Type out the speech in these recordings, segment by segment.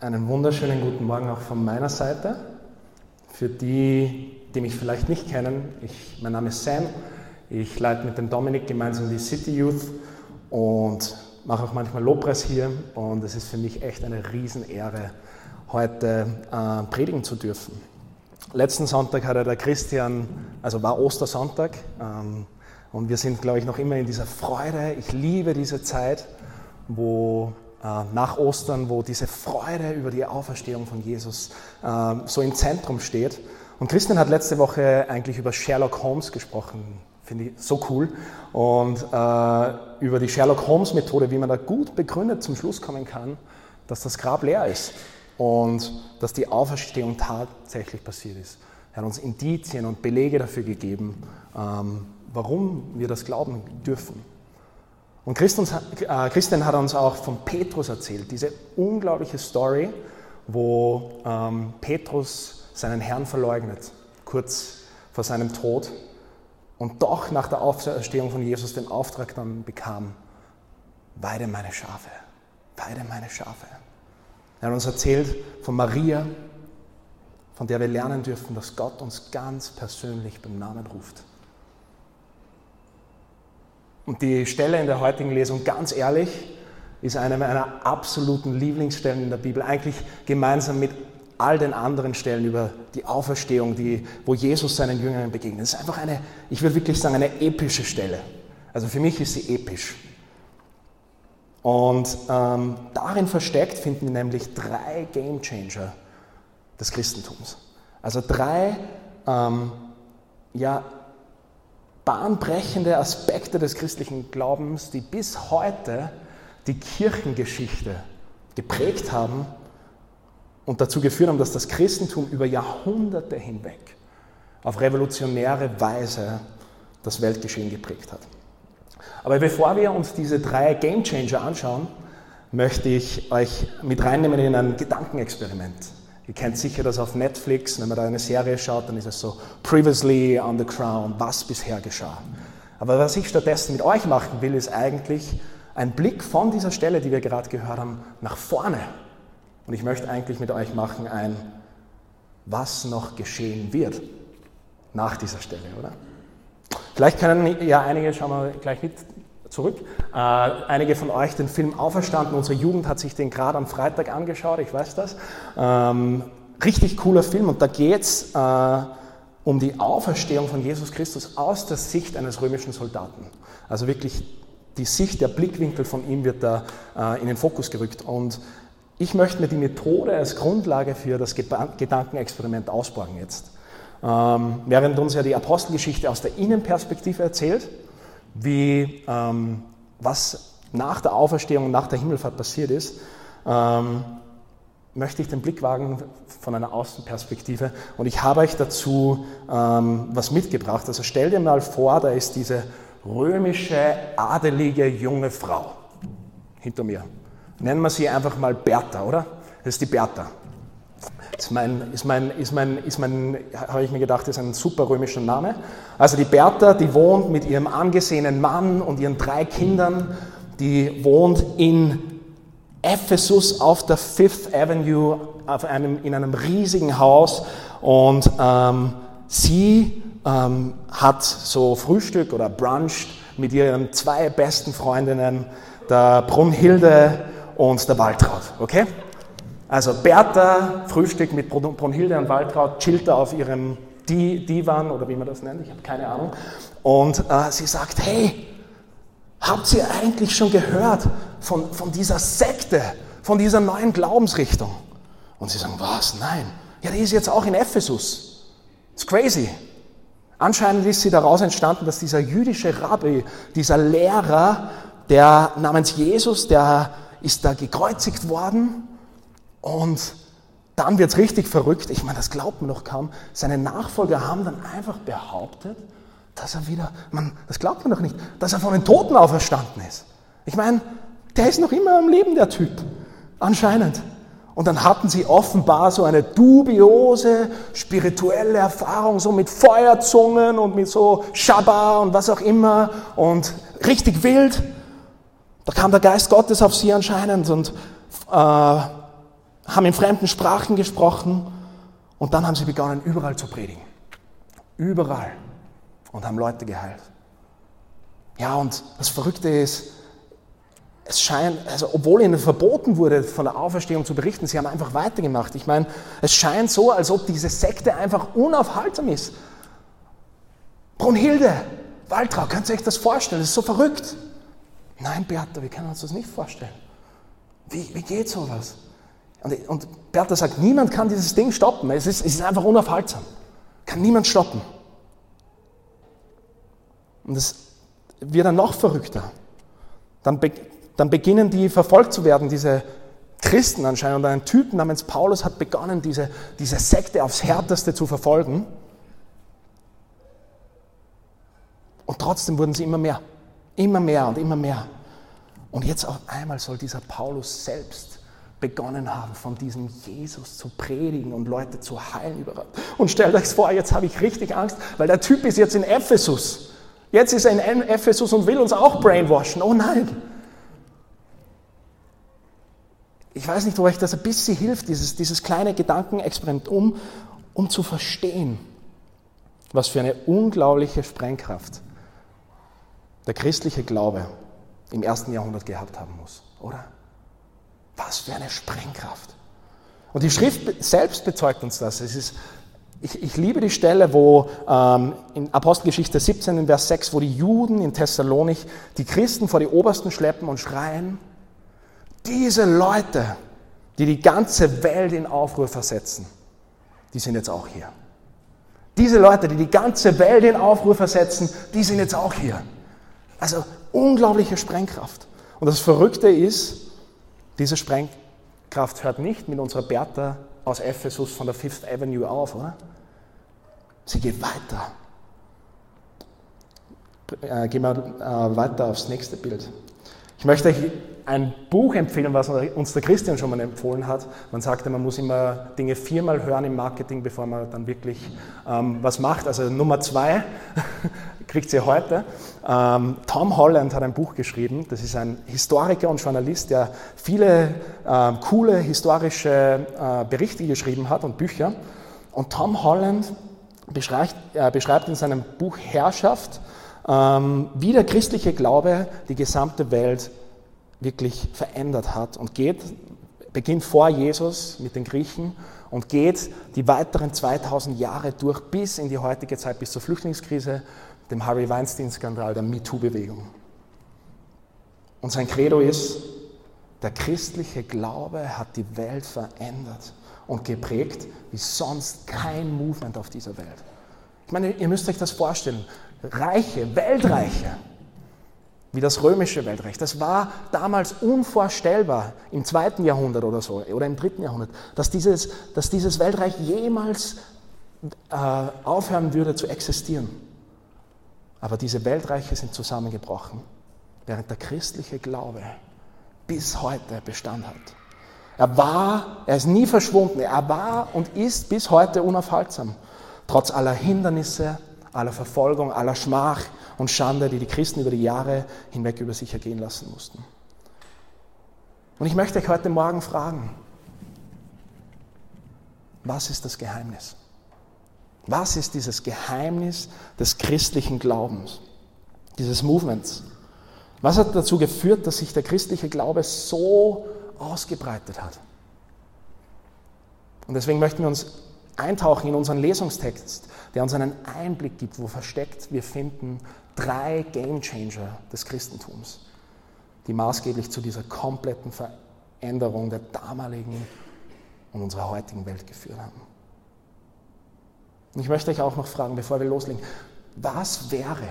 Einen wunderschönen guten Morgen auch von meiner Seite. Für die, die mich vielleicht nicht kennen, ich, mein Name ist Sam. Ich leite mit dem Dominik gemeinsam die City Youth und mache auch manchmal Lobpreis hier. Und es ist für mich echt eine Riesenehre, heute äh, predigen zu dürfen. Letzten Sonntag hatte der Christian, also war Ostersonntag. Ähm, und wir sind, glaube ich, noch immer in dieser Freude. Ich liebe diese Zeit, wo nach Ostern, wo diese Freude über die Auferstehung von Jesus äh, so im Zentrum steht. Und Christian hat letzte Woche eigentlich über Sherlock Holmes gesprochen, finde ich so cool. Und äh, über die Sherlock Holmes Methode, wie man da gut begründet zum Schluss kommen kann, dass das Grab leer ist und dass die Auferstehung tatsächlich passiert ist. Er hat uns Indizien und Belege dafür gegeben, ähm, warum wir das glauben dürfen. Und Christian, äh, Christian hat uns auch von Petrus erzählt, diese unglaubliche Story, wo ähm, Petrus seinen Herrn verleugnet, kurz vor seinem Tod, und doch nach der Auferstehung von Jesus den Auftrag dann bekam, weide meine Schafe, weide meine Schafe. Er hat uns erzählt von Maria, von der wir lernen dürfen, dass Gott uns ganz persönlich beim Namen ruft. Und die Stelle in der heutigen Lesung, ganz ehrlich, ist eine meiner absoluten Lieblingsstellen in der Bibel, eigentlich gemeinsam mit all den anderen Stellen über die Auferstehung, die, wo Jesus seinen Jüngern begegnet. Es ist einfach eine, ich würde wirklich sagen, eine epische Stelle. Also für mich ist sie episch. Und ähm, darin versteckt finden wir nämlich drei Game Changer des Christentums. Also drei ähm, ja, bahnbrechende Aspekte des christlichen Glaubens, die bis heute die Kirchengeschichte geprägt haben und dazu geführt haben, dass das Christentum über Jahrhunderte hinweg auf revolutionäre Weise das Weltgeschehen geprägt hat. Aber bevor wir uns diese drei Game Changer anschauen, möchte ich euch mit reinnehmen in ein Gedankenexperiment. Ihr kennt sicher das auf Netflix, wenn man da eine Serie schaut, dann ist es so Previously on the Crown, was bisher geschah. Aber was ich stattdessen mit euch machen will, ist eigentlich ein Blick von dieser Stelle, die wir gerade gehört haben, nach vorne. Und ich möchte eigentlich mit euch machen ein, was noch geschehen wird nach dieser Stelle, oder? Vielleicht können ja einige, schauen wir gleich mit zurück. Äh, einige von euch den Film Auferstanden, unsere Jugend hat sich den gerade am Freitag angeschaut, ich weiß das. Ähm, richtig cooler Film und da geht es äh, um die Auferstehung von Jesus Christus aus der Sicht eines römischen Soldaten. Also wirklich die Sicht, der Blickwinkel von ihm wird da äh, in den Fokus gerückt. Und ich möchte mir die Methode als Grundlage für das Gedankenexperiment ausborgen jetzt. Ähm, während uns ja die Apostelgeschichte aus der Innenperspektive erzählt, wie, ähm, was nach der Auferstehung, nach der Himmelfahrt passiert ist, ähm, möchte ich den Blick wagen von einer Außenperspektive. Und ich habe euch dazu ähm, was mitgebracht. Also stell dir mal vor, da ist diese römische, adelige junge Frau hinter mir. Nennen wir sie einfach mal Bertha, oder? Das ist die Bertha. Ist mein, ist mein, ist mein, ist mein, habe ich mir gedacht, ist ein super römischer Name. Also die Bertha, die wohnt mit ihrem angesehenen Mann und ihren drei Kindern, die wohnt in Ephesus auf der Fifth Avenue einem, in einem riesigen Haus und ähm, sie ähm, hat so Frühstück oder Brunch mit ihren zwei besten Freundinnen, der Brunhilde und der Waltraud. Okay? Also Bertha, Frühstück mit Brunhilde und Waltraud, chillt da auf ihrem Divan oder wie man das nennt, ich habe keine Ahnung. Und äh, sie sagt, hey, habt ihr eigentlich schon gehört von, von dieser Sekte, von dieser neuen Glaubensrichtung? Und sie sagen, was? Nein. Ja, die ist jetzt auch in Ephesus. It's crazy. Anscheinend ist sie daraus entstanden, dass dieser jüdische Rabbi, dieser Lehrer, der namens Jesus, der ist da gekreuzigt worden und dann wird es richtig verrückt. Ich meine, das glaubt man doch kaum. Seine Nachfolger haben dann einfach behauptet, dass er wieder, man, das glaubt man doch nicht, dass er von den Toten auferstanden ist. Ich meine, der ist noch immer am Leben, der Typ. Anscheinend. Und dann hatten sie offenbar so eine dubiose spirituelle Erfahrung, so mit Feuerzungen und mit so Shabba und was auch immer und richtig wild. Da kam der Geist Gottes auf sie anscheinend und äh, haben in fremden Sprachen gesprochen und dann haben sie begonnen, überall zu predigen. Überall. Und haben Leute geheilt. Ja, und das Verrückte ist, es scheint, also obwohl ihnen verboten wurde, von der Auferstehung zu berichten, sie haben einfach weitergemacht. Ich meine, es scheint so, als ob diese Sekte einfach unaufhaltsam ist. Brunhilde, Waltrau, könnt ihr euch das vorstellen? Das ist so verrückt. Nein, Bertha, wir können uns das nicht vorstellen. Wie, wie geht sowas? Und, und Bertha sagt, niemand kann dieses Ding stoppen. Es ist, es ist einfach unaufhaltsam. Kann niemand stoppen. Und es wird dann noch verrückter. Dann, be dann beginnen die verfolgt zu werden, diese Christen anscheinend. Und ein Typ namens Paulus hat begonnen, diese, diese Sekte aufs Härteste zu verfolgen. Und trotzdem wurden sie immer mehr, immer mehr und immer mehr. Und jetzt auf einmal soll dieser Paulus selbst begonnen haben, von diesem Jesus zu predigen und Leute zu heilen überall. Und stellt euch vor, jetzt habe ich richtig Angst, weil der Typ ist jetzt in Ephesus. Jetzt ist er in Ephesus und will uns auch brainwashen. Oh nein! Ich weiß nicht, ob euch das ein bisschen hilft, dieses, dieses kleine Gedankenexperiment, um, um zu verstehen, was für eine unglaubliche Sprengkraft der christliche Glaube im ersten Jahrhundert gehabt haben muss, oder? Was für eine Sprengkraft. Und die Schrift selbst bezeugt uns das. Es ist, ich, ich liebe die Stelle, wo ähm, in Apostelgeschichte 17, in Vers 6, wo die Juden in Thessalonik die Christen vor die Obersten schleppen und schreien, diese Leute, die die ganze Welt in Aufruhr versetzen, die sind jetzt auch hier. Diese Leute, die die ganze Welt in Aufruhr versetzen, die sind jetzt auch hier. Also unglaubliche Sprengkraft. Und das Verrückte ist, diese Sprengkraft hört nicht mit unserer Bertha aus Ephesus von der Fifth Avenue auf, oder? Sie geht weiter. Äh, gehen wir äh, weiter aufs nächste Bild. Ich möchte euch ein Buch empfehlen, was uns der Christian schon mal empfohlen hat. Man sagte, man muss immer Dinge viermal hören im Marketing, bevor man dann wirklich ähm, was macht. Also Nummer zwei kriegt ihr heute. Ähm, Tom Holland hat ein Buch geschrieben. Das ist ein Historiker und Journalist, der viele äh, coole historische äh, Berichte geschrieben hat und Bücher. Und Tom Holland beschreibt, äh, beschreibt in seinem Buch Herrschaft, ähm, wie der christliche Glaube die gesamte Welt wirklich verändert hat und geht, beginnt vor Jesus mit den Griechen und geht die weiteren 2000 Jahre durch bis in die heutige Zeit, bis zur Flüchtlingskrise, dem Harvey Weinstein-Skandal, der MeToo-Bewegung. Und sein Credo ist, der christliche Glaube hat die Welt verändert und geprägt wie sonst kein Movement auf dieser Welt. Ich meine, ihr müsst euch das vorstellen. Reiche, Weltreiche, wie das römische Weltreich. Das war damals unvorstellbar im zweiten Jahrhundert oder so, oder im dritten Jahrhundert, dass dieses, dass dieses Weltreich jemals äh, aufhören würde zu existieren. Aber diese Weltreiche sind zusammengebrochen, während der christliche Glaube bis heute Bestand hat. Er war, er ist nie verschwunden, er war und ist bis heute unaufhaltsam, trotz aller Hindernisse, aller Verfolgung, aller Schmach und Schande, die die Christen über die Jahre hinweg über sich ergehen lassen mussten. Und ich möchte euch heute Morgen fragen, was ist das Geheimnis? Was ist dieses Geheimnis des christlichen Glaubens, dieses Movements? Was hat dazu geführt, dass sich der christliche Glaube so ausgebreitet hat? Und deswegen möchten wir uns eintauchen in unseren Lesungstext, der uns einen Einblick gibt, wo versteckt wir finden drei Gamechanger des Christentums, die maßgeblich zu dieser kompletten Veränderung der damaligen und unserer heutigen Welt geführt haben. Und ich möchte euch auch noch fragen, bevor wir loslegen, was wäre,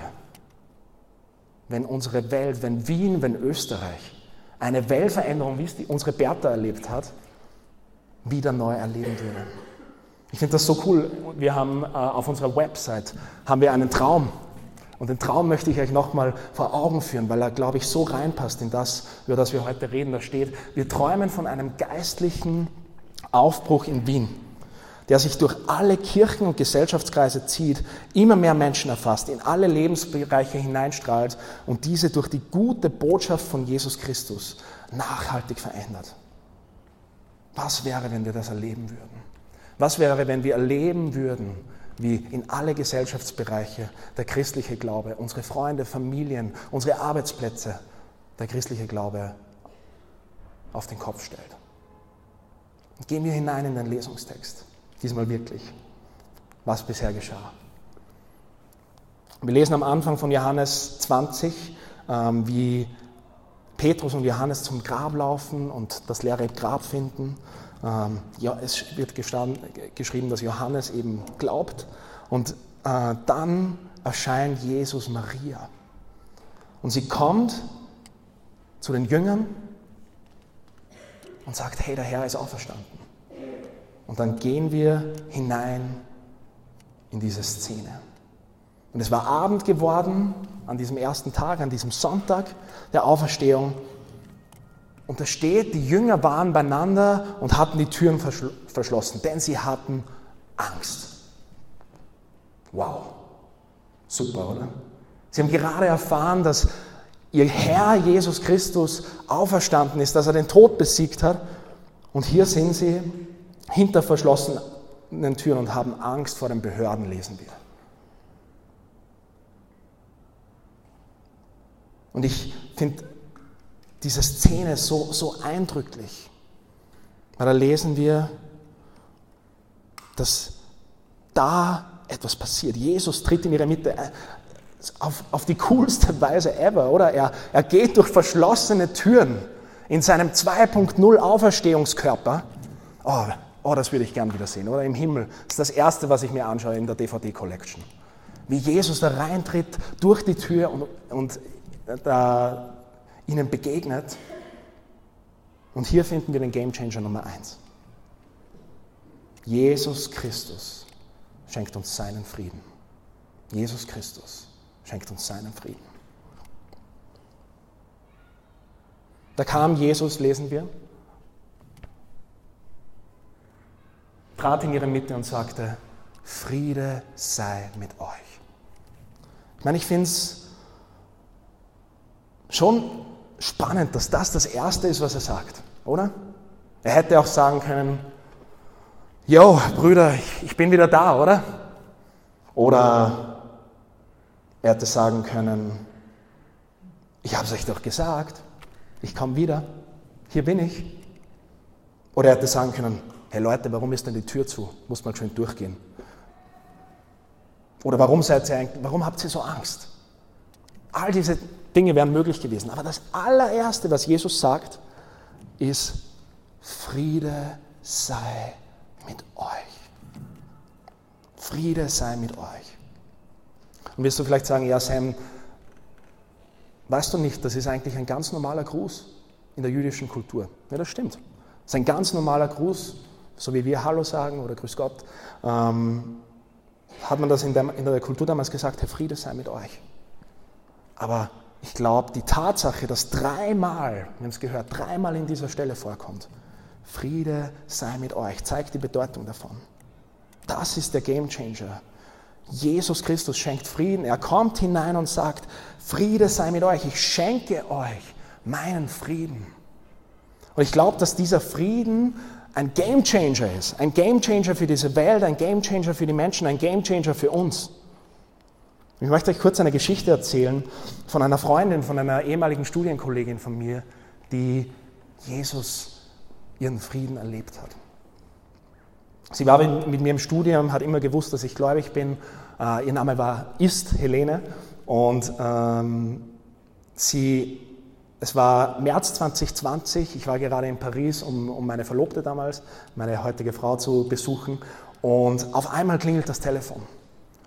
wenn unsere Welt, wenn Wien, wenn Österreich eine Weltveränderung, wie es die, unsere Bertha erlebt hat, wieder neu erleben würde? Ich finde das so cool. Wir haben äh, auf unserer Website haben wir einen Traum. Und den Traum möchte ich euch nochmal vor Augen führen, weil er, glaube ich, so reinpasst in das, über das wir heute reden. Da steht, wir träumen von einem geistlichen Aufbruch in Wien, der sich durch alle Kirchen und Gesellschaftskreise zieht, immer mehr Menschen erfasst, in alle Lebensbereiche hineinstrahlt und diese durch die gute Botschaft von Jesus Christus nachhaltig verändert. Was wäre, wenn wir das erleben würden? Was wäre, wenn wir erleben würden, wie in alle Gesellschaftsbereiche der christliche Glaube, unsere Freunde, Familien, unsere Arbeitsplätze, der christliche Glaube auf den Kopf stellt? Gehen wir hinein in den Lesungstext, diesmal wirklich, was bisher geschah. Wir lesen am Anfang von Johannes 20, ähm, wie Petrus und Johannes zum Grab laufen und das leere Grab finden. Ähm, ja, es wird geschrieben, dass Johannes eben glaubt. Und äh, dann erscheint Jesus Maria. Und sie kommt zu den Jüngern und sagt, hey, der Herr ist auferstanden. Und dann gehen wir hinein in diese Szene. Und es war Abend geworden an diesem ersten Tag, an diesem Sonntag der Auferstehung. Und da steht, die Jünger waren beieinander und hatten die Türen verschlossen, denn sie hatten Angst. Wow, super, oder? Sie haben gerade erfahren, dass ihr Herr Jesus Christus auferstanden ist, dass er den Tod besiegt hat. Und hier sind sie hinter verschlossenen Türen und haben Angst vor den Behörden, lesen wir. Und ich finde diese Szene so, so eindrücklich, weil da lesen wir, dass da etwas passiert. Jesus tritt in ihre Mitte äh, auf, auf die coolste Weise ever, oder? Er, er geht durch verschlossene Türen in seinem 2.0 Auferstehungskörper. Oh, oh, das würde ich gern wieder sehen, oder? Im Himmel. Das ist das Erste, was ich mir anschaue in der DVD-Collection. Wie Jesus da reintritt durch die Tür und, und da ihnen begegnet. Und hier finden wir den Gamechanger Nummer eins. Jesus Christus schenkt uns seinen Frieden. Jesus Christus schenkt uns seinen Frieden. Da kam Jesus, lesen wir, trat in ihre Mitte und sagte, Friede sei mit euch. Ich meine, ich finde es schon spannend, dass das das Erste ist, was er sagt, oder? Er hätte auch sagen können, Jo, Brüder, ich bin wieder da, oder? Oder er hätte sagen können, ich habe es euch doch gesagt, ich komme wieder, hier bin ich. Oder er hätte sagen können, hey Leute, warum ist denn die Tür zu? Muss man schön durchgehen. Oder warum, seid ihr, warum habt ihr so Angst? All diese Dinge wären möglich gewesen. Aber das allererste, was Jesus sagt, ist, Friede sei mit euch. Friede sei mit euch. Und wirst du vielleicht sagen, ja Sam, weißt du nicht, das ist eigentlich ein ganz normaler Gruß in der jüdischen Kultur. Ja, das stimmt. Das ist ein ganz normaler Gruß, so wie wir Hallo sagen oder Grüß Gott. Ähm, hat man das in der, in der Kultur damals gesagt, Herr Friede sei mit euch. Aber ich glaube, die Tatsache, dass dreimal, wir haben es gehört, dreimal in dieser Stelle vorkommt, Friede sei mit euch, zeigt die Bedeutung davon. Das ist der Game Changer. Jesus Christus schenkt Frieden. Er kommt hinein und sagt, Friede sei mit euch. Ich schenke euch meinen Frieden. Und ich glaube, dass dieser Frieden ein Game Changer ist. Ein Game Changer für diese Welt, ein Game Changer für die Menschen, ein Game Changer für uns. Ich möchte euch kurz eine Geschichte erzählen von einer Freundin, von einer ehemaligen Studienkollegin von mir, die Jesus ihren Frieden erlebt hat. Sie war mit mir im Studium, hat immer gewusst, dass ich gläubig bin. Uh, ihr Name war, ist Helene und ähm, sie, es war März 2020, ich war gerade in Paris, um, um meine Verlobte damals, meine heutige Frau zu besuchen und auf einmal klingelt das Telefon.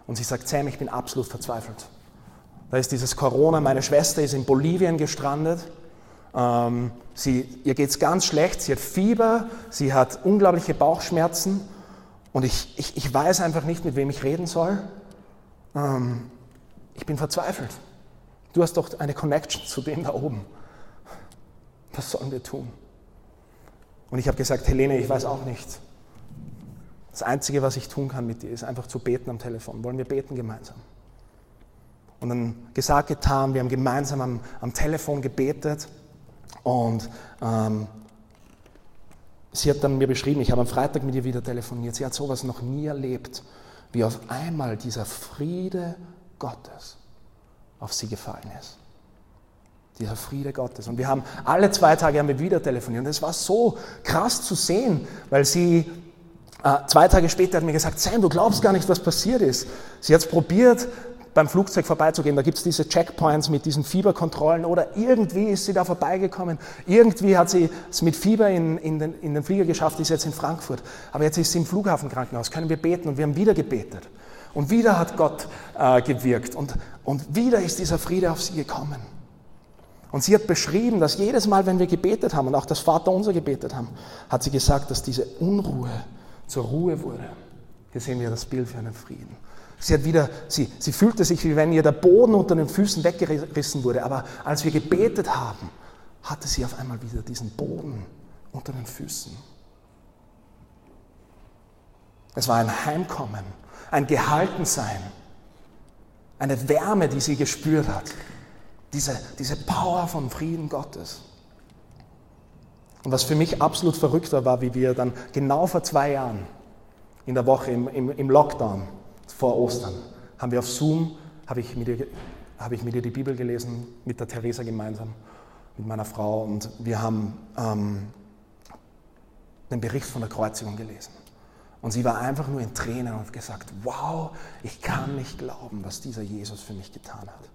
Und sie sagt, Sam, ich bin absolut verzweifelt. Da ist dieses Corona, meine Schwester ist in Bolivien gestrandet. Ähm, sie, ihr geht es ganz schlecht, sie hat Fieber, sie hat unglaubliche Bauchschmerzen und ich, ich, ich weiß einfach nicht, mit wem ich reden soll. Ähm, ich bin verzweifelt. Du hast doch eine Connection zu dem da oben. Was sollen wir tun? Und ich habe gesagt, Helene, ich weiß auch nicht. Das Einzige, was ich tun kann mit dir, ist einfach zu beten am Telefon. Wollen wir beten gemeinsam? Und dann gesagt, getan, wir haben gemeinsam am, am Telefon gebetet und ähm, sie hat dann mir beschrieben, ich habe am Freitag mit ihr wieder telefoniert, sie hat sowas noch nie erlebt, wie auf einmal dieser Friede Gottes auf sie gefallen ist. Dieser Friede Gottes. Und wir haben alle zwei Tage haben wir wieder telefoniert. Und es war so krass zu sehen, weil sie äh, zwei Tage später hat mir gesagt, Sam, du glaubst gar nicht, was passiert ist. Sie hat es probiert, beim Flugzeug vorbeizugehen. Da gibt es diese Checkpoints mit diesen Fieberkontrollen oder irgendwie ist sie da vorbeigekommen. Irgendwie hat sie es mit Fieber in, in, den, in den Flieger geschafft, ist jetzt in Frankfurt. Aber jetzt ist sie im Flughafenkrankenhaus, können wir beten und wir haben wieder gebetet. Und wieder hat Gott äh, gewirkt und, und wieder ist dieser Friede auf sie gekommen. Und sie hat beschrieben, dass jedes Mal, wenn wir gebetet haben und auch das Vaterunser gebetet haben, hat sie gesagt, dass diese Unruhe zur Ruhe wurde. Hier sehen wir das Bild für einen Frieden. Sie, hat wieder, sie, sie fühlte sich, wie wenn ihr der Boden unter den Füßen weggerissen wurde. Aber als wir gebetet haben, hatte sie auf einmal wieder diesen Boden unter den Füßen. Es war ein Heimkommen, ein Gehaltensein, eine Wärme, die sie gespürt hat. Diese, diese Power von Frieden Gottes. Und was für mich absolut verrückter war, wie wir dann genau vor zwei Jahren in der Woche im, im, im Lockdown vor Ostern haben wir auf Zoom, habe ich, mit ihr, ich mit ihr die Bibel gelesen, mit der Theresa gemeinsam, mit meiner Frau und wir haben ähm, den Bericht von der Kreuzigung gelesen. Und sie war einfach nur in Tränen und hat gesagt, wow, ich kann nicht glauben, was dieser Jesus für mich getan hat.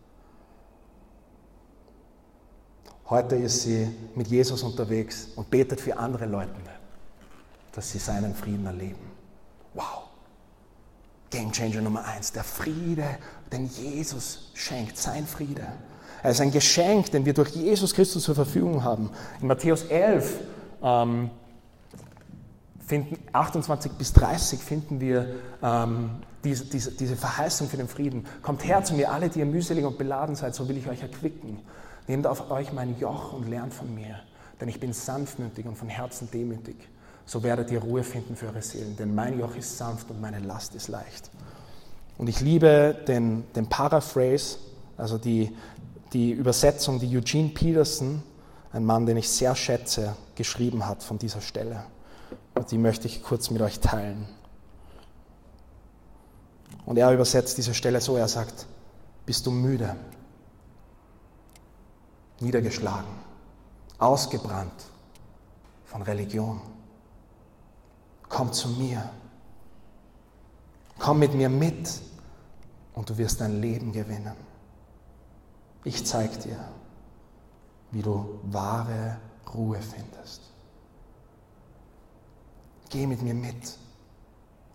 Heute ist sie mit Jesus unterwegs und betet für andere Leute, dass sie seinen Frieden erleben. Wow. Game Changer Nummer eins, der Friede, den Jesus schenkt, sein Friede. Er ist ein Geschenk, den wir durch Jesus Christus zur Verfügung haben. In Matthäus 11, ähm, finden, 28 bis 30 finden wir ähm, diese, diese, diese Verheißung für den Frieden. Kommt her zu mir, alle, die ihr mühselig und beladen seid, so will ich euch erquicken. Nehmt auf euch mein Joch und lernt von mir, denn ich bin sanftmütig und von Herzen demütig. So werdet ihr Ruhe finden für eure Seelen, denn mein Joch ist sanft und meine Last ist leicht. Und ich liebe den, den Paraphrase, also die, die Übersetzung, die Eugene Peterson, ein Mann, den ich sehr schätze, geschrieben hat von dieser Stelle. Und die möchte ich kurz mit euch teilen. Und er übersetzt diese Stelle so, er sagt, bist du müde? Niedergeschlagen, ausgebrannt von Religion. Komm zu mir. Komm mit mir mit und du wirst dein Leben gewinnen. Ich zeige dir, wie du wahre Ruhe findest. Geh mit mir mit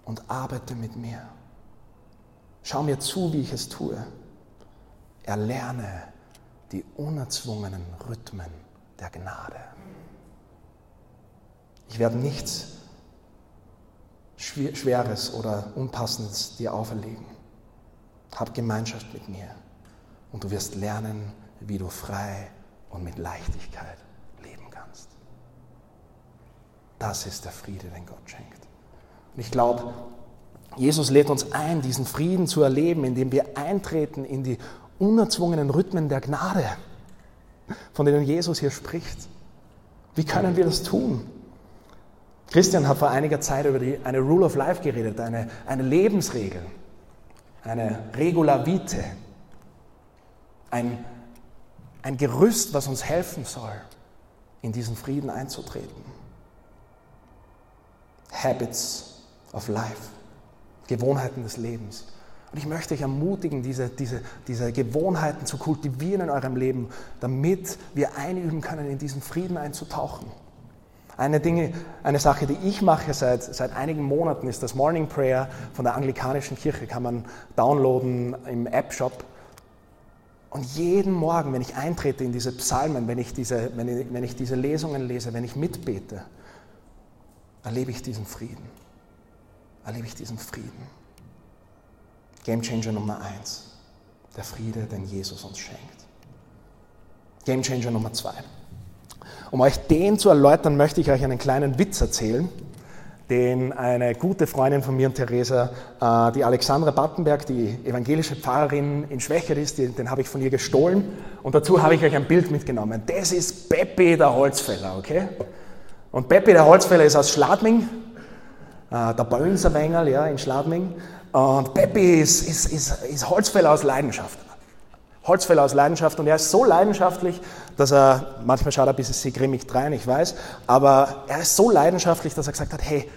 und arbeite mit mir. Schau mir zu, wie ich es tue. Erlerne die unerzwungenen Rhythmen der Gnade. Ich werde nichts Schweres oder Unpassendes dir auferlegen. Hab Gemeinschaft mit mir und du wirst lernen, wie du frei und mit Leichtigkeit leben kannst. Das ist der Friede, den Gott schenkt. Und ich glaube, Jesus lädt uns ein, diesen Frieden zu erleben, indem wir eintreten in die unerzwungenen Rhythmen der Gnade, von denen Jesus hier spricht. Wie können wir das tun? Christian hat vor einiger Zeit über die, eine Rule of Life geredet, eine, eine Lebensregel, eine Regula Vitae, ein, ein Gerüst, was uns helfen soll, in diesen Frieden einzutreten. Habits of Life, Gewohnheiten des Lebens. Und ich möchte euch ermutigen, diese, diese, diese Gewohnheiten zu kultivieren in eurem Leben, damit wir einüben können, in diesen Frieden einzutauchen. Eine, Dinge, eine Sache, die ich mache seit, seit einigen Monaten, ist das Morning Prayer von der anglikanischen Kirche. Kann man downloaden im App-Shop. Und jeden Morgen, wenn ich eintrete in diese Psalmen, wenn ich diese, wenn ich, wenn ich diese Lesungen lese, wenn ich mitbete, erlebe ich diesen Frieden. Erlebe ich diesen Frieden. Game Changer Nummer eins, der Friede, den Jesus uns schenkt. Game Changer Nummer zwei. Um euch den zu erläutern, möchte ich euch einen kleinen Witz erzählen, den eine gute Freundin von mir und Theresa, äh, die Alexandra Battenberg, die evangelische Pfarrerin in Schwächert ist, den habe ich von ihr gestohlen und dazu habe ich euch ein Bild mitgenommen. Das ist Peppi der Holzfäller, okay? Und Peppi, der Holzfäller, ist aus Schladming, äh, der Böllenserwengel ja, in Schladming. Und Peppi ist, ist, ist, ist Holzfäller aus Leidenschaft. Holzfäller aus Leidenschaft und er ist so leidenschaftlich, dass er, manchmal schaut er ein bisschen grimmig drein, ich weiß, aber er ist so leidenschaftlich, dass er gesagt hat, hey,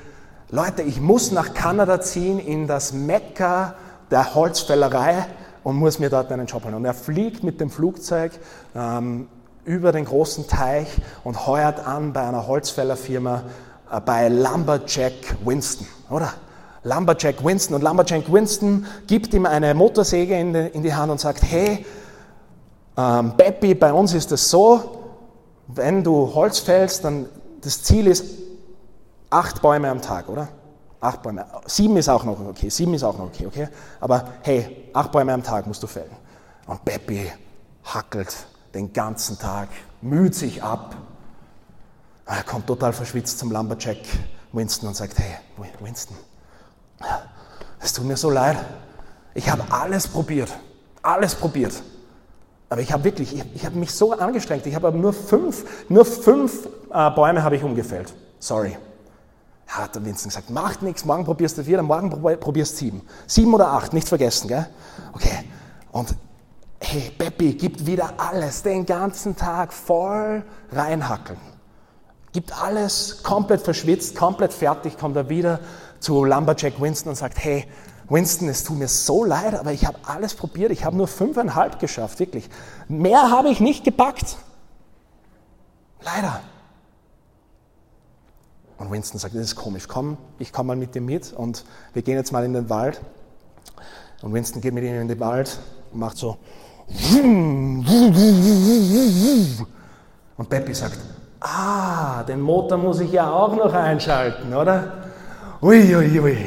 Leute, ich muss nach Kanada ziehen, in das Mekka der Holzfällerei und muss mir dort einen Job holen. Und er fliegt mit dem Flugzeug ähm, über den großen Teich und heuert an bei einer Holzfällerfirma, äh, bei Lumberjack Winston, oder? Lumberjack Winston. Und Lumberjack Winston gibt ihm eine Motorsäge in die, in die Hand und sagt, hey, ähm, Beppi, bei uns ist es so, wenn du Holz fällst, dann das Ziel ist acht Bäume am Tag, oder? Acht Bäume. Sieben ist auch noch okay, sieben ist auch noch okay, okay? Aber hey, acht Bäume am Tag musst du fällen. Und Beppi hackelt den ganzen Tag, müht sich ab. Er kommt total verschwitzt zum Lumberjack Winston und sagt, hey, Winston, es tut mir so leid. Ich habe alles probiert. Alles probiert. Aber ich habe wirklich, ich, ich habe mich so angestrengt. Ich habe nur fünf, nur fünf äh, Bäume habe ich umgefällt. Sorry. Ja, hat der Vincent gesagt, macht nichts, morgen probierst du vier, morgen probierst sieben. Sieben oder acht, nicht vergessen, gell? Okay. Und hey, Peppi gibt wieder alles, den ganzen Tag voll reinhackeln. Gibt alles komplett verschwitzt, komplett fertig, kommt er wieder zu Lumberjack Winston und sagt, hey, Winston, es tut mir so leid, aber ich habe alles probiert, ich habe nur fünfeinhalb geschafft, wirklich. Mehr habe ich nicht gepackt. Leider. Und Winston sagt, das ist komisch, komm, ich komme mal mit dir mit und wir gehen jetzt mal in den Wald. Und Winston geht mit ihm in den Wald und macht so. Und Peppi sagt, ah, den Motor muss ich ja auch noch einschalten, oder? Uiuiui. Ui, ui.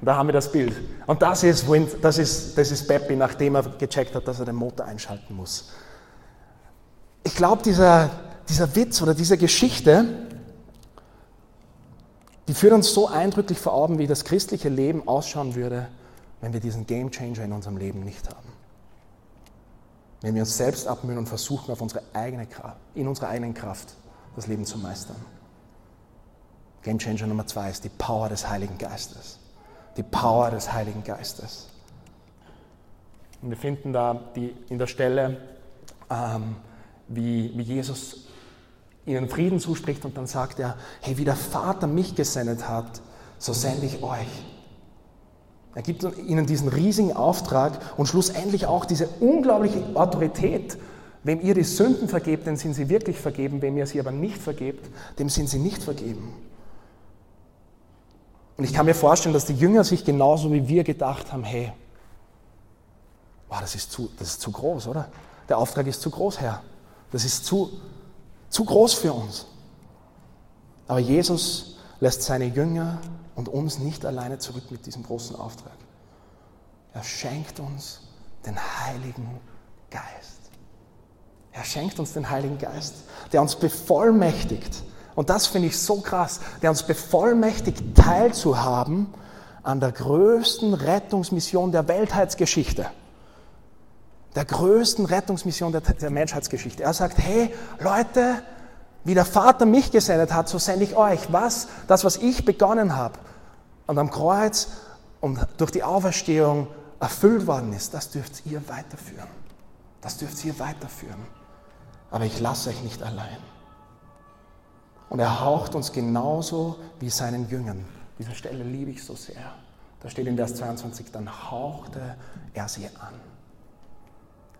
Da haben wir das Bild. Und das ist, das ist, das ist Peppi, nachdem er gecheckt hat, dass er den Motor einschalten muss. Ich glaube, dieser, dieser Witz oder diese Geschichte, die führt uns so eindrücklich vor Augen, wie das christliche Leben ausschauen würde, wenn wir diesen Game Changer in unserem Leben nicht haben. Wenn wir uns selbst abmühen und versuchen, auf unsere eigene in unserer eigenen Kraft das Leben zu meistern. Game Changer Nummer zwei ist die Power des Heiligen Geistes. Die Power des Heiligen Geistes. Und wir finden da die, in der Stelle, ähm, wie, wie Jesus ihnen Frieden zuspricht und dann sagt er, hey, wie der Vater mich gesendet hat, so sende ich euch. Er gibt ihnen diesen riesigen Auftrag und schlussendlich auch diese unglaubliche Autorität. Wem ihr die Sünden vergebt, den sind sie wirklich vergeben. Wem ihr sie aber nicht vergebt, dem sind sie nicht vergeben. Und ich kann mir vorstellen, dass die Jünger sich genauso wie wir gedacht haben, hey, wow, das, ist zu, das ist zu groß, oder? Der Auftrag ist zu groß, Herr. Das ist zu, zu groß für uns. Aber Jesus lässt seine Jünger und uns nicht alleine zurück mit diesem großen Auftrag. Er schenkt uns den Heiligen Geist. Er schenkt uns den Heiligen Geist, der uns bevollmächtigt, und das finde ich so krass, der uns bevollmächtigt, teilzuhaben an der größten Rettungsmission der Weltheitsgeschichte. Der größten Rettungsmission der, der Menschheitsgeschichte. Er sagt, hey Leute, wie der Vater mich gesendet hat, so sende ich euch. Was? Das, was ich begonnen habe und am Kreuz und durch die Auferstehung erfüllt worden ist, das dürft ihr weiterführen. Das dürft ihr weiterführen. Aber ich lasse euch nicht allein. Und er haucht uns genauso wie seinen Jüngern. Diese Stelle liebe ich so sehr. Da steht in Vers 22, dann hauchte er sie an.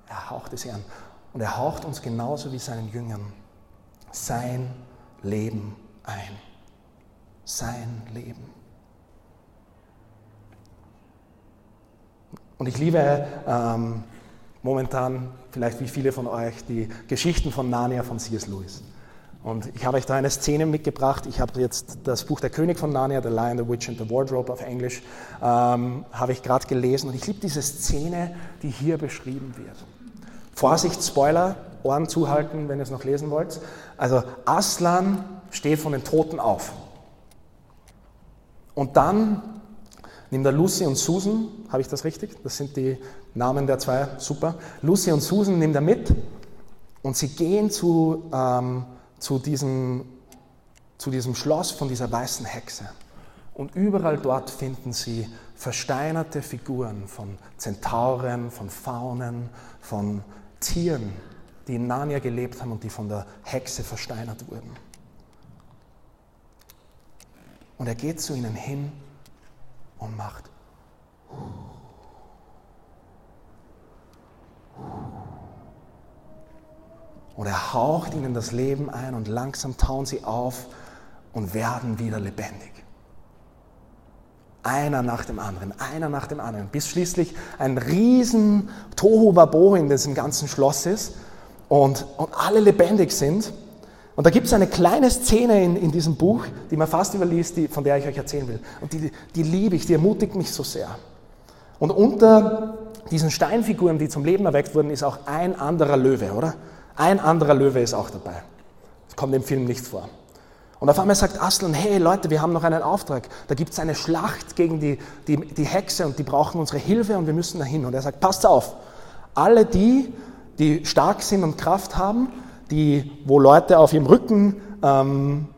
Er hauchte sie an. Und er haucht uns genauso wie seinen Jüngern sein Leben ein. Sein Leben. Und ich liebe ähm, momentan, vielleicht wie viele von euch, die Geschichten von Narnia von C.S. Lewis. Und ich habe euch da eine Szene mitgebracht. Ich habe jetzt das Buch Der König von Narnia, The Lion, the Witch and the Wardrobe auf Englisch, ähm, habe ich gerade gelesen. Und ich liebe diese Szene, die hier beschrieben wird. Vorsicht, Spoiler, Ohren zuhalten, wenn ihr es noch lesen wollt. Also Aslan steht von den Toten auf. Und dann nimmt er Lucy und Susan, habe ich das richtig? Das sind die Namen der zwei, super. Lucy und Susan nimmt er mit und sie gehen zu... Ähm, zu diesem zu diesem Schloss von dieser weißen Hexe. Und überall dort finden sie versteinerte Figuren von Zentauren, von Faunen, von Tieren, die in Narnia gelebt haben und die von der Hexe versteinert wurden. Und er geht zu ihnen hin und macht. Und er haucht ihnen das Leben ein und langsam tauen sie auf und werden wieder lebendig. Einer nach dem anderen, einer nach dem anderen, bis schließlich ein riesen Tohu Wabohu in diesem ganzen Schloss ist und, und alle lebendig sind. Und da gibt es eine kleine Szene in, in diesem Buch, die man fast überliest, die, von der ich euch erzählen will. Und die, die liebe ich, die ermutigt mich so sehr. Und unter diesen Steinfiguren, die zum Leben erweckt wurden, ist auch ein anderer Löwe, oder? Ein anderer Löwe ist auch dabei. Das kommt im Film nicht vor. Und auf einmal sagt Aslan, hey Leute, wir haben noch einen Auftrag. Da gibt es eine Schlacht gegen die, die, die Hexe und die brauchen unsere Hilfe und wir müssen dahin. Und er sagt, passt auf, alle die, die stark sind und Kraft haben, die, wo Leute auf ihrem Rücken ähm,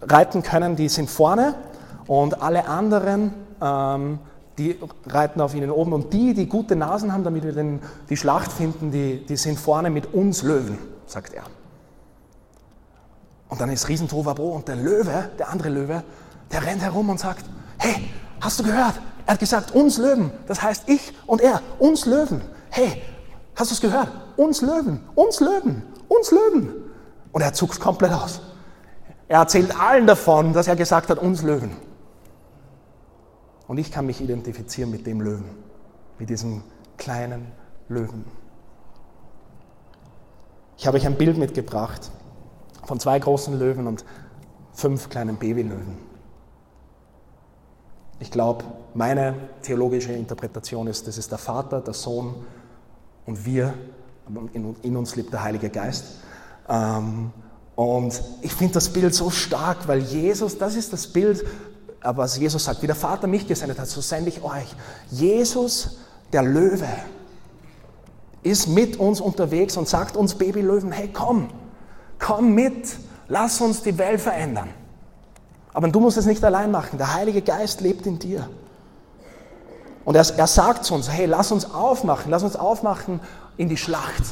reiten können, die sind vorne und alle anderen, ähm, die reiten auf ihnen oben. Und die, die gute Nasen haben, damit wir den, die Schlacht finden, die, die sind vorne mit uns Löwen, sagt er. Und dann ist Riesentovabo und der Löwe, der andere Löwe, der rennt herum und sagt, hey, hast du gehört? Er hat gesagt, uns Löwen. Das heißt ich und er, uns Löwen. Hey, hast du es gehört? Uns Löwen, uns Löwen uns Löwen. Und er zuckt komplett aus. Er erzählt allen davon, dass er gesagt hat, uns Löwen. Und ich kann mich identifizieren mit dem Löwen, mit diesem kleinen Löwen. Ich habe euch ein Bild mitgebracht von zwei großen Löwen und fünf kleinen Babylöwen. Ich glaube, meine theologische Interpretation ist, das ist der Vater, der Sohn und wir in, uns lebt der Heilige Geist. Ähm, und ich finde das Bild so stark, weil Jesus, das ist das Bild, was Jesus sagt, wie der Vater mich gesendet hat, so sende ich euch. Jesus, der Löwe, ist mit uns unterwegs und sagt uns Babylöwen, hey komm, komm mit, lass uns die Welt verändern. Aber du musst es nicht allein machen, der Heilige Geist lebt in dir. Und er, er sagt zu uns, hey, lass uns aufmachen, lass uns aufmachen in die Schlacht.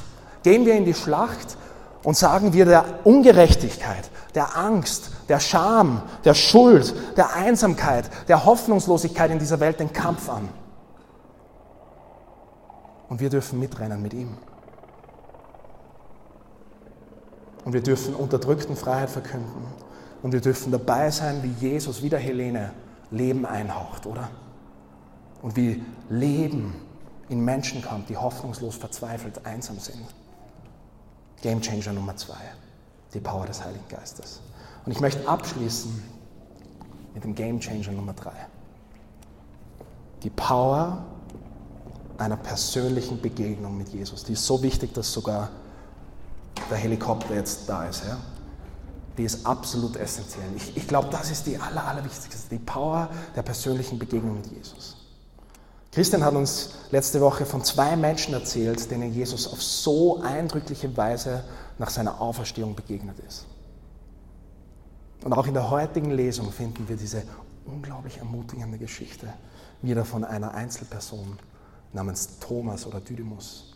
Gehen wir in die Schlacht und sagen wir der Ungerechtigkeit, der Angst, der Scham, der Schuld, der Einsamkeit, der Hoffnungslosigkeit in dieser Welt den Kampf an. Und wir dürfen mitrennen mit ihm. Und wir dürfen unterdrückten Freiheit verkünden. Und wir dürfen dabei sein, wie Jesus, wie der Helene, Leben einhaucht, oder? Und wie Leben in Menschen kommt, die hoffnungslos verzweifelt einsam sind. Game Changer Nummer zwei, die Power des Heiligen Geistes. Und ich möchte abschließen mit dem Game Changer Nummer drei. Die Power einer persönlichen Begegnung mit Jesus. Die ist so wichtig, dass sogar der Helikopter jetzt da ist. Ja? Die ist absolut essentiell. Ich, ich glaube, das ist die aller, allerwichtigste, die Power der persönlichen Begegnung mit Jesus. Christian hat uns letzte Woche von zwei Menschen erzählt, denen Jesus auf so eindrückliche Weise nach seiner Auferstehung begegnet ist. Und auch in der heutigen Lesung finden wir diese unglaublich ermutigende Geschichte wieder von einer Einzelperson namens Thomas oder Didymus.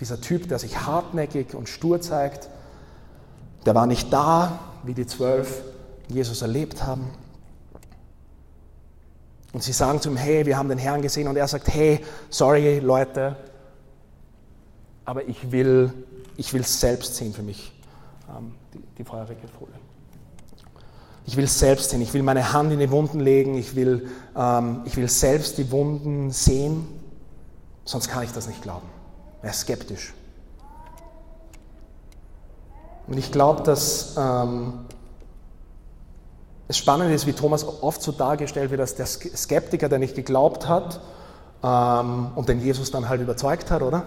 Dieser Typ, der sich hartnäckig und stur zeigt, der war nicht da, wie die zwölf Jesus erlebt haben. Und sie sagen zu ihm, hey, wir haben den Herrn gesehen. Und er sagt, hey, sorry Leute, aber ich will, ich will selbst sehen für mich. Ähm, die, die feurige Folie. Ich will selbst sehen, ich will meine Hand in die Wunden legen, ich will, ähm, ich will selbst die Wunden sehen, sonst kann ich das nicht glauben. Er ist skeptisch. Und ich glaube, dass ähm, das Spannende ist, wie Thomas oft so dargestellt wird, als der Skeptiker, der nicht geglaubt hat ähm, und den Jesus dann halt überzeugt hat, oder?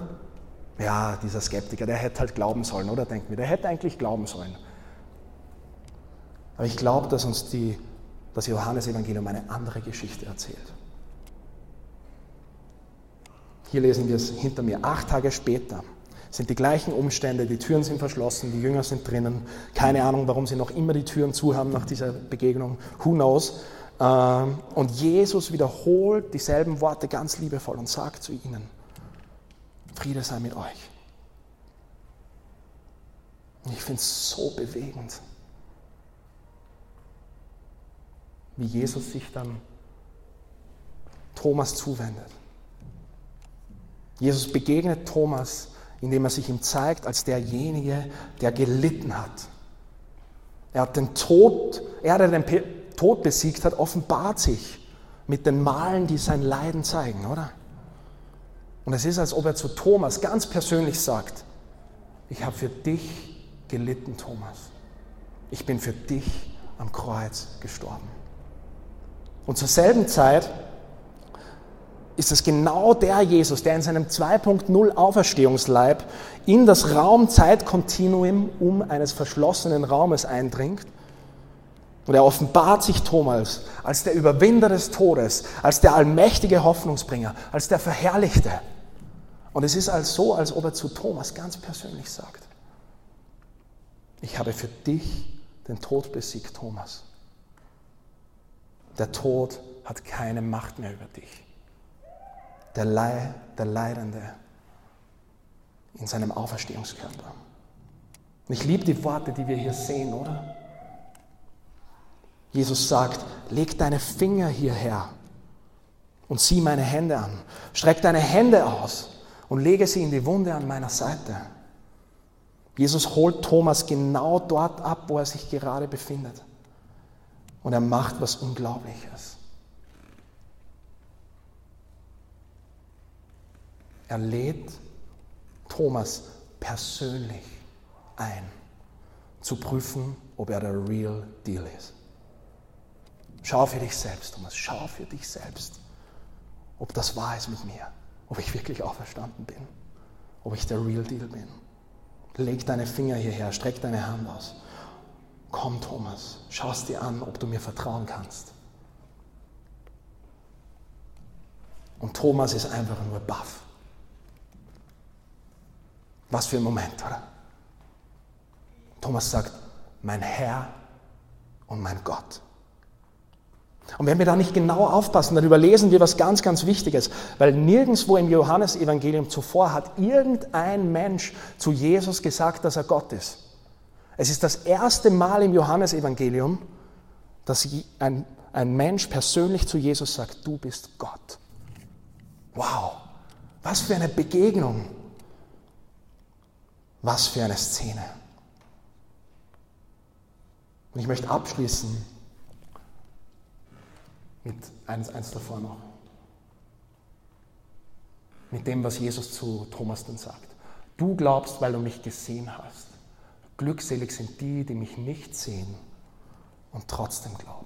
Ja, dieser Skeptiker, der hätte halt glauben sollen, oder? Denkt mir, der hätte eigentlich glauben sollen. Aber ich glaube, dass uns die, das Johannesevangelium eine andere Geschichte erzählt. Hier lesen wir es hinter mir. Acht Tage später sind die gleichen Umstände, die Türen sind verschlossen, die Jünger sind drinnen. Keine Ahnung, warum sie noch immer die Türen zu haben nach dieser Begegnung. Who knows? Ähm, und Jesus wiederholt dieselben Worte ganz liebevoll und sagt zu ihnen, Friede sei mit euch. Ich finde es so bewegend, wie Jesus sich dann Thomas zuwendet. Jesus begegnet Thomas, indem er sich ihm zeigt als derjenige, der gelitten hat. Er hat den Tod, er, der den Tod besiegt hat, offenbart sich mit den Malen, die sein Leiden zeigen, oder? Und es ist, als ob er zu Thomas ganz persönlich sagt, ich habe für dich gelitten, Thomas. Ich bin für dich am Kreuz gestorben. Und zur selben Zeit ist es genau der Jesus, der in seinem 2.0 Auferstehungsleib in das Raum-Zeit-Kontinuum um eines verschlossenen Raumes eindringt. Und er offenbart sich Thomas als der Überwinder des Todes, als der allmächtige Hoffnungsbringer, als der Verherrlichte. Und es ist als so, als ob er zu Thomas ganz persönlich sagt, ich habe für dich den Tod besiegt, Thomas. Der Tod hat keine Macht mehr über dich der, Leid, der Leidende in seinem Auferstehungskörper. Und ich liebe die Worte, die wir hier sehen, oder? Jesus sagt, leg deine Finger hierher und sieh meine Hände an. Streck deine Hände aus und lege sie in die Wunde an meiner Seite. Jesus holt Thomas genau dort ab, wo er sich gerade befindet. Und er macht was Unglaubliches. Er lädt Thomas persönlich ein, zu prüfen, ob er der Real Deal ist. Schau für dich selbst, Thomas, schau für dich selbst, ob das wahr ist mit mir, ob ich wirklich auferstanden bin, ob ich der Real Deal bin. Leg deine Finger hierher, streck deine Hand aus. Komm, Thomas, schau es dir an, ob du mir vertrauen kannst. Und Thomas ist einfach nur baff. Was für ein Moment, oder? Thomas sagt, mein Herr und mein Gott. Und wenn wir da nicht genau aufpassen, dann überlesen wir was ganz, ganz Wichtiges, weil nirgendwo im Johannesevangelium zuvor hat irgendein Mensch zu Jesus gesagt, dass er Gott ist. Es ist das erste Mal im Johannesevangelium, dass ein, ein Mensch persönlich zu Jesus sagt, du bist Gott. Wow, was für eine Begegnung. Was für eine Szene. Und ich möchte abschließen mit eins, eins davor noch. Mit dem, was Jesus zu Thomas dann sagt. Du glaubst, weil du mich gesehen hast. Glückselig sind die, die mich nicht sehen und trotzdem glauben.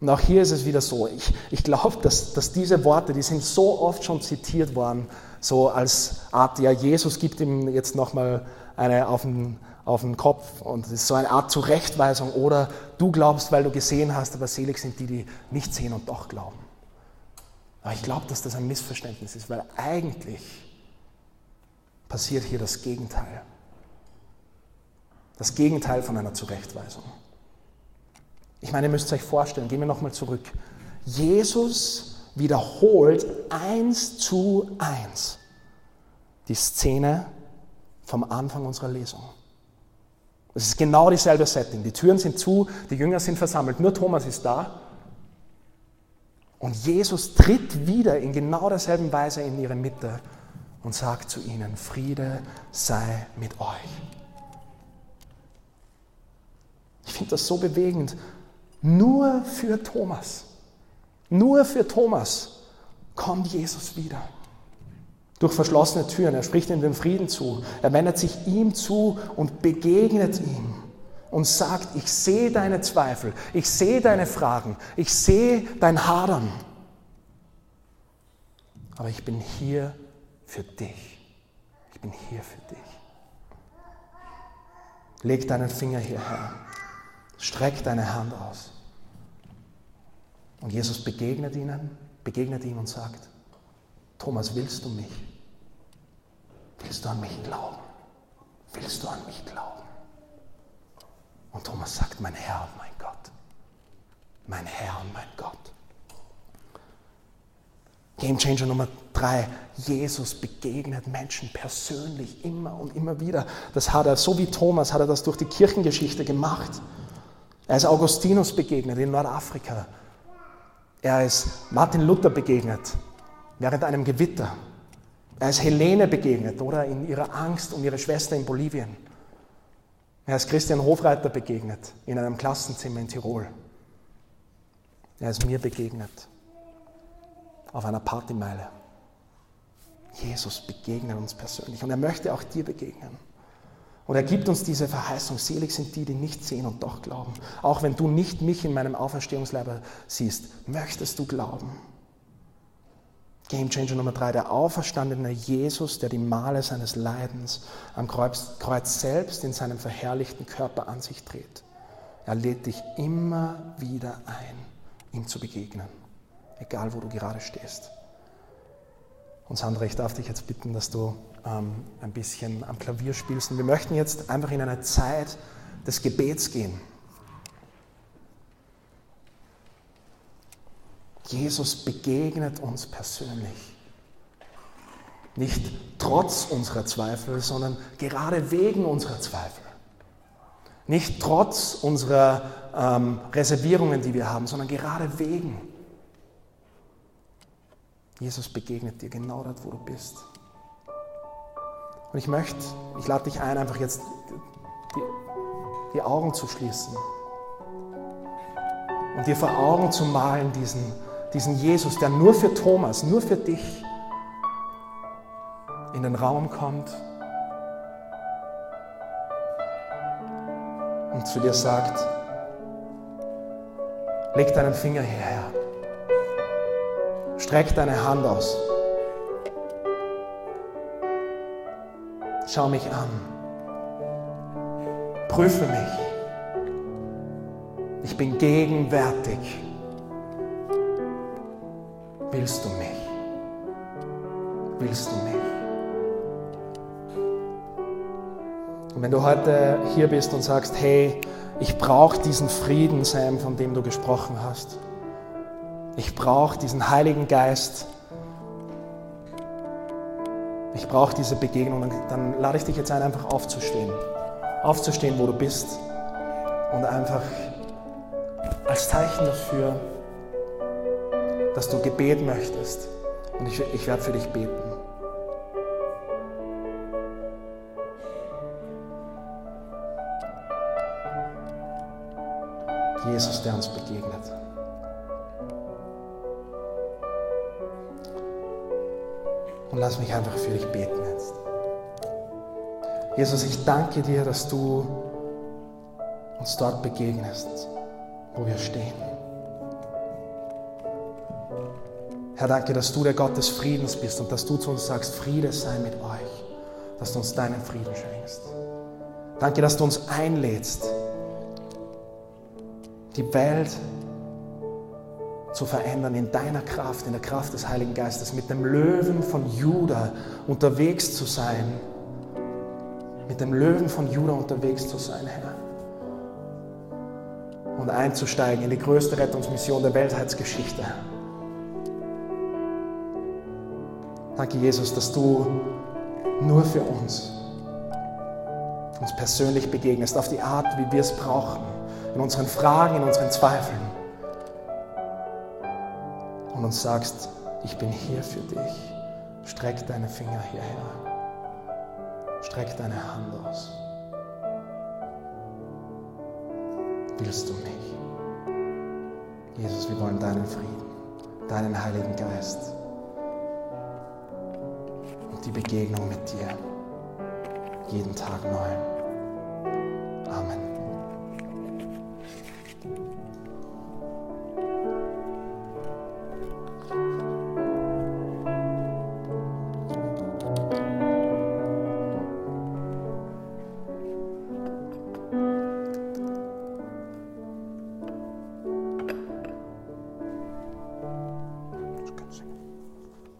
Und auch hier ist es wieder so, ich, ich glaube, dass, dass diese Worte, die sind so oft schon zitiert worden, so als Art, ja, Jesus gibt ihm jetzt nochmal eine auf den, auf den Kopf und es ist so eine Art Zurechtweisung oder du glaubst, weil du gesehen hast, aber selig sind die, die nicht sehen und doch glauben. Aber ich glaube, dass das ein Missverständnis ist, weil eigentlich passiert hier das Gegenteil. Das Gegenteil von einer Zurechtweisung. Ich meine, ihr müsst euch vorstellen, gehen wir nochmal zurück. Jesus wiederholt eins zu eins die Szene vom Anfang unserer Lesung. Es ist genau dieselbe Setting. Die Türen sind zu, die Jünger sind versammelt, nur Thomas ist da. Und Jesus tritt wieder in genau derselben Weise in ihre Mitte und sagt zu ihnen, Friede sei mit euch. Ich finde das so bewegend, nur für Thomas, nur für Thomas kommt Jesus wieder. Durch verschlossene Türen. Er spricht ihm den Frieden zu. Er wendet sich ihm zu und begegnet ihm und sagt, ich sehe deine Zweifel, ich sehe deine Fragen, ich sehe dein Hadern. Aber ich bin hier für dich. Ich bin hier für dich. Leg deinen Finger hierher. Streck deine Hand aus. Und Jesus begegnet ihnen, begegnet ihm und sagt, Thomas, willst du mich? Willst du an mich glauben? Willst du an mich glauben? Und Thomas sagt, mein Herr und mein Gott. Mein Herr und mein Gott. Game Changer Nummer drei. Jesus begegnet Menschen persönlich immer und immer wieder. Das hat er, so wie Thomas, hat er das durch die Kirchengeschichte gemacht. Er ist Augustinus begegnet in Nordafrika. Er ist Martin Luther begegnet während einem Gewitter. Er ist Helene begegnet oder in ihrer Angst um ihre Schwester in Bolivien. Er ist Christian Hofreiter begegnet in einem Klassenzimmer in Tirol. Er ist mir begegnet auf einer Partymeile. Jesus begegnet uns persönlich und er möchte auch dir begegnen. Und er gibt uns diese Verheißung, selig sind die, die nicht sehen und doch glauben. Auch wenn du nicht mich in meinem Auferstehungsleiber siehst, möchtest du glauben. Game Changer Nummer drei, der auferstandene Jesus, der die Male seines Leidens am Kreuz, Kreuz selbst in seinem verherrlichten Körper an sich dreht. Er lädt dich immer wieder ein, ihm zu begegnen, egal wo du gerade stehst. Und Sandra, ich darf dich jetzt bitten, dass du ähm, ein bisschen am Klavier spielst. Und wir möchten jetzt einfach in eine Zeit des Gebets gehen. Jesus begegnet uns persönlich. Nicht trotz unserer Zweifel, sondern gerade wegen unserer Zweifel. Nicht trotz unserer ähm, Reservierungen, die wir haben, sondern gerade wegen. Jesus begegnet dir genau dort, wo du bist. Und ich möchte, ich lade dich ein, einfach jetzt die, die Augen zu schließen und dir vor Augen zu malen diesen, diesen Jesus, der nur für Thomas, nur für dich in den Raum kommt und zu dir sagt, leg deinen Finger hierher, streck deine Hand aus, schau mich an, prüfe mich, ich bin gegenwärtig. Willst du mich? Willst du mich? Und wenn du heute hier bist und sagst, hey, ich brauche diesen Frieden, Sam, von dem du gesprochen hast. Ich brauche diesen Heiligen Geist. Ich brauche diese Begegnung. Dann lade ich dich jetzt ein, einfach aufzustehen. Aufzustehen, wo du bist. Und einfach als Zeichen dafür, dass du Gebet möchtest. Und ich, ich werde für dich beten. Jesus, der uns begegnet. Und lass mich einfach für dich beten jetzt. Jesus, ich danke dir, dass du uns dort begegnest, wo wir stehen. Herr, danke, dass du der Gott des Friedens bist und dass du zu uns sagst, Friede sei mit euch, dass du uns deinen Frieden schenkst. Danke, dass du uns einlädst, die Welt zu verändern in deiner Kraft, in der Kraft des Heiligen Geistes, mit dem Löwen von Juda unterwegs zu sein, mit dem Löwen von Juda unterwegs zu sein, Herr. Und einzusteigen in die größte Rettungsmission der Weltheitsgeschichte. Danke, Jesus, dass du nur für uns uns persönlich begegnest, auf die Art, wie wir es brauchen, in unseren Fragen, in unseren Zweifeln. Und uns sagst, ich bin hier für dich. Streck deine Finger hierher. Streck deine Hand aus. Willst du mich? Jesus, wir wollen deinen Frieden, deinen Heiligen Geist die Begegnung mit dir jeden Tag neu. Amen.